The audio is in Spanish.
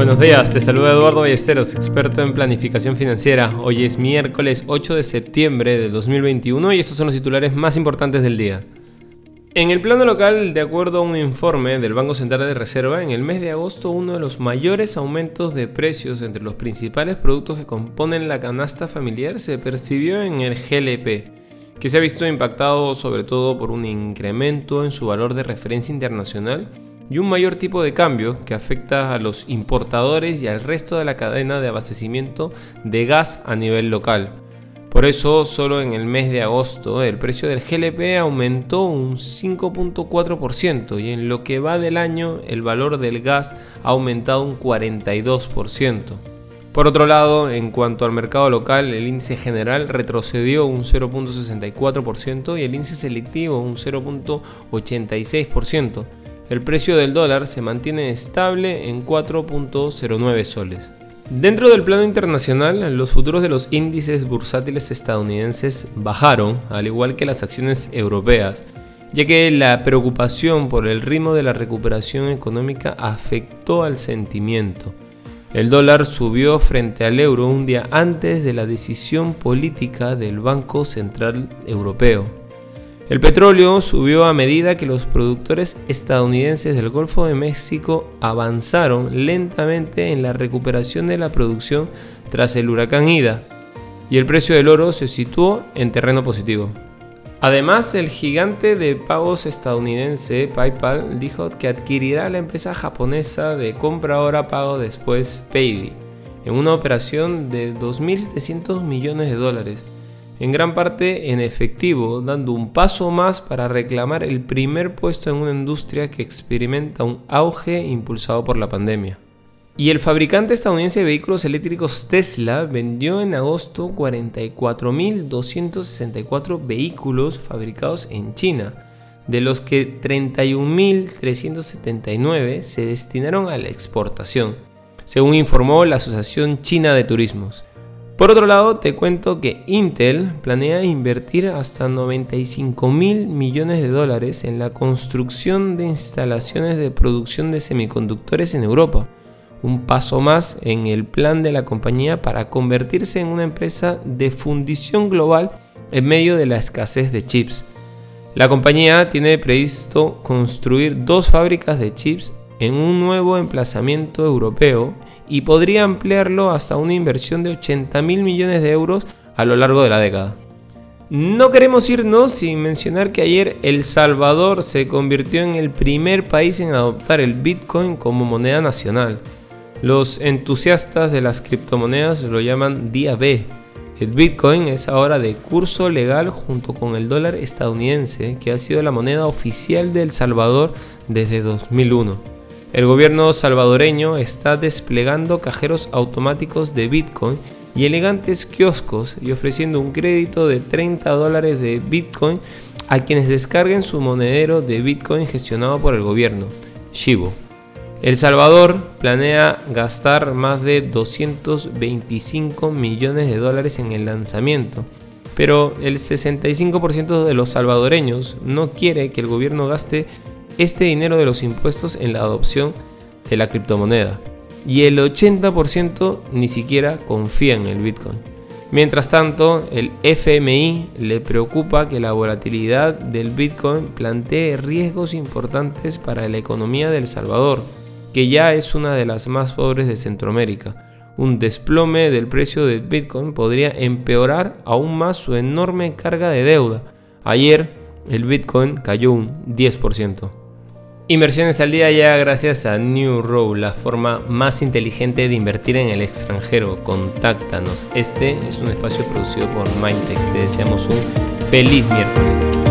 Buenos días, te saluda Eduardo Ballesteros, experto en planificación financiera. Hoy es miércoles 8 de septiembre de 2021 y estos son los titulares más importantes del día. En el plano local, de acuerdo a un informe del Banco Central de Reserva, en el mes de agosto uno de los mayores aumentos de precios entre los principales productos que componen la canasta familiar se percibió en el GLP que se ha visto impactado sobre todo por un incremento en su valor de referencia internacional y un mayor tipo de cambio que afecta a los importadores y al resto de la cadena de abastecimiento de gas a nivel local. Por eso, solo en el mes de agosto el precio del GLP aumentó un 5.4% y en lo que va del año el valor del gas ha aumentado un 42%. Por otro lado, en cuanto al mercado local, el índice general retrocedió un 0.64% y el índice selectivo un 0.86%. El precio del dólar se mantiene estable en 4.09 soles. Dentro del plano internacional, los futuros de los índices bursátiles estadounidenses bajaron, al igual que las acciones europeas, ya que la preocupación por el ritmo de la recuperación económica afectó al sentimiento. El dólar subió frente al euro un día antes de la decisión política del Banco Central Europeo. El petróleo subió a medida que los productores estadounidenses del Golfo de México avanzaron lentamente en la recuperación de la producción tras el huracán Ida, y el precio del oro se situó en terreno positivo. Además, el gigante de pagos estadounidense PayPal dijo que adquirirá la empresa japonesa de compra ahora pago después Payday en una operación de 2.700 millones de dólares, en gran parte en efectivo, dando un paso más para reclamar el primer puesto en una industria que experimenta un auge impulsado por la pandemia. Y el fabricante estadounidense de vehículos eléctricos Tesla vendió en agosto 44.264 vehículos fabricados en China, de los que 31.379 se destinaron a la exportación, según informó la Asociación China de Turismos. Por otro lado, te cuento que Intel planea invertir hasta 95 mil millones de dólares en la construcción de instalaciones de producción de semiconductores en Europa un paso más en el plan de la compañía para convertirse en una empresa de fundición global en medio de la escasez de chips. La compañía tiene previsto construir dos fábricas de chips en un nuevo emplazamiento europeo y podría ampliarlo hasta una inversión de 80 mil millones de euros a lo largo de la década. No queremos irnos sin mencionar que ayer El Salvador se convirtió en el primer país en adoptar el Bitcoin como moneda nacional. Los entusiastas de las criptomonedas lo llaman día B. El Bitcoin es ahora de curso legal junto con el dólar estadounidense, que ha sido la moneda oficial de El Salvador desde 2001. El gobierno salvadoreño está desplegando cajeros automáticos de Bitcoin y elegantes kioscos y ofreciendo un crédito de 30 dólares de Bitcoin a quienes descarguen su monedero de Bitcoin gestionado por el gobierno, Shibo. El Salvador planea gastar más de 225 millones de dólares en el lanzamiento, pero el 65% de los salvadoreños no quiere que el gobierno gaste este dinero de los impuestos en la adopción de la criptomoneda y el 80% ni siquiera confía en el Bitcoin. Mientras tanto, el FMI le preocupa que la volatilidad del Bitcoin plantee riesgos importantes para la economía del Salvador que ya es una de las más pobres de Centroamérica. Un desplome del precio del Bitcoin podría empeorar aún más su enorme carga de deuda. Ayer el Bitcoin cayó un 10%. Inversiones al día ya gracias a New Row, la forma más inteligente de invertir en el extranjero. Contáctanos. Este es un espacio producido por Mindtech. Te deseamos un feliz miércoles.